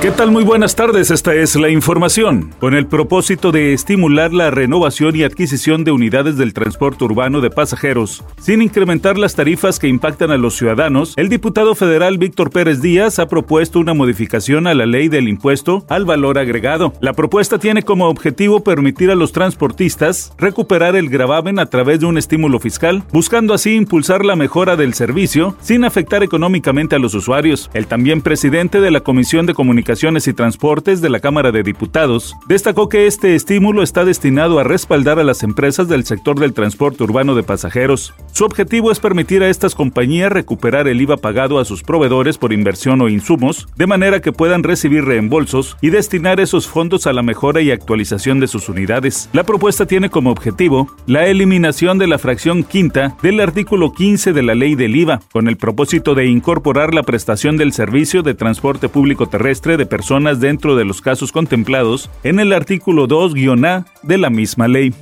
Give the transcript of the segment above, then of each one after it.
¿Qué tal? Muy buenas tardes, esta es la información. Con el propósito de estimular la renovación y adquisición de unidades del transporte urbano de pasajeros, sin incrementar las tarifas que impactan a los ciudadanos, el diputado federal Víctor Pérez Díaz ha propuesto una modificación a la ley del impuesto al valor agregado. La propuesta tiene como objetivo permitir a los transportistas recuperar el gravamen a través de un estímulo fiscal, buscando así impulsar la mejora del servicio sin afectar económicamente a los usuarios. El también presidente de la Comisión de Comunicación y Transportes de la Cámara de Diputados, destacó que este estímulo está destinado a respaldar a las empresas del sector del transporte urbano de pasajeros. Su objetivo es permitir a estas compañías recuperar el IVA pagado a sus proveedores por inversión o insumos, de manera que puedan recibir reembolsos y destinar esos fondos a la mejora y actualización de sus unidades. La propuesta tiene como objetivo la eliminación de la fracción quinta del artículo 15 de la ley del IVA, con el propósito de incorporar la prestación del servicio de transporte público terrestre de personas dentro de los casos contemplados en el artículo 2-A de la misma ley.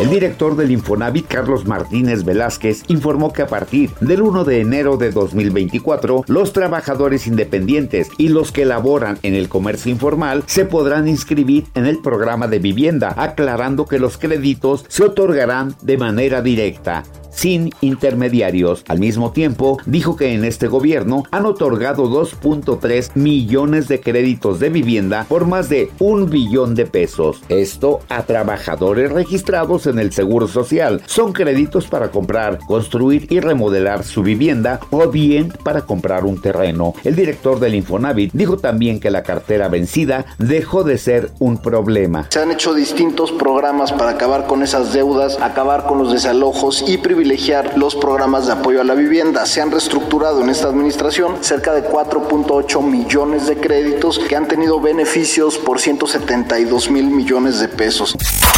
El director del Infonavit, Carlos Martínez Velázquez, informó que a partir del 1 de enero de 2024, los trabajadores independientes y los que laboran en el comercio informal se podrán inscribir en el programa de vivienda, aclarando que los créditos se otorgarán de manera directa sin intermediarios. Al mismo tiempo, dijo que en este gobierno han otorgado 2.3 millones de créditos de vivienda por más de un billón de pesos. Esto a trabajadores registrados en el Seguro Social. Son créditos para comprar, construir y remodelar su vivienda o bien para comprar un terreno. El director del Infonavit dijo también que la cartera vencida dejó de ser un problema. Se han hecho distintos programas para acabar con esas deudas, acabar con los desalojos y privilegiar privilegiar los programas de apoyo a la vivienda. Se han reestructurado en esta administración cerca de 4.8 millones de créditos que han tenido beneficios por 172 mil millones de pesos.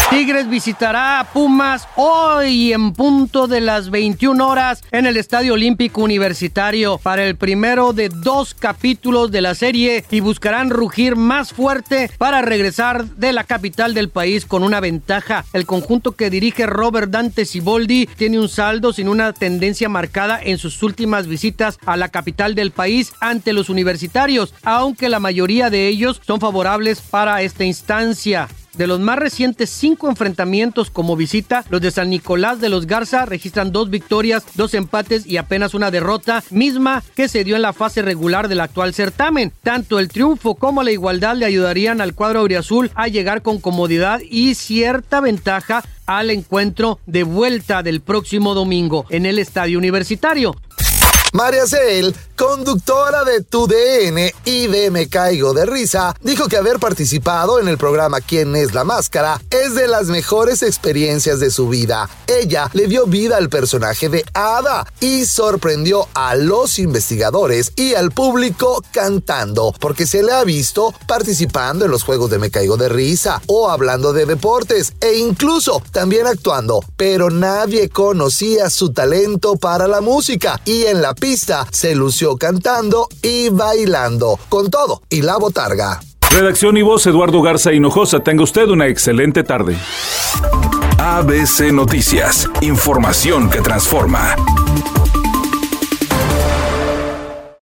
Tigres visitará a Pumas hoy en punto de las 21 horas en el Estadio Olímpico Universitario para el primero de dos capítulos de la serie y buscarán rugir más fuerte para regresar de la capital del país con una ventaja. El conjunto que dirige Robert Dante Siboldi tiene un saldo sin una tendencia marcada en sus últimas visitas a la capital del país ante los universitarios, aunque la mayoría de ellos son favorables para esta instancia. De los más recientes cinco enfrentamientos como visita, los de San Nicolás de los Garza registran dos victorias, dos empates y apenas una derrota, misma que se dio en la fase regular del actual certamen. Tanto el triunfo como la igualdad le ayudarían al cuadro auriazul a llegar con comodidad y cierta ventaja al encuentro de vuelta del próximo domingo en el estadio universitario. María Cel, conductora de Tu DN y de Me Caigo de Risa, dijo que haber participado en el programa ¿Quién es la máscara? es de las mejores experiencias de su vida. Ella le dio vida al personaje de Ada y sorprendió a los investigadores y al público cantando, porque se le ha visto participando en los juegos de Me Caigo de Risa o hablando de deportes e incluso también actuando, pero nadie conocía su talento para la música y en la pista se lució cantando y bailando, con todo y la botarga. Redacción y voz Eduardo Garza Hinojosa. Tenga usted una excelente tarde. ABC Noticias. Información que transforma.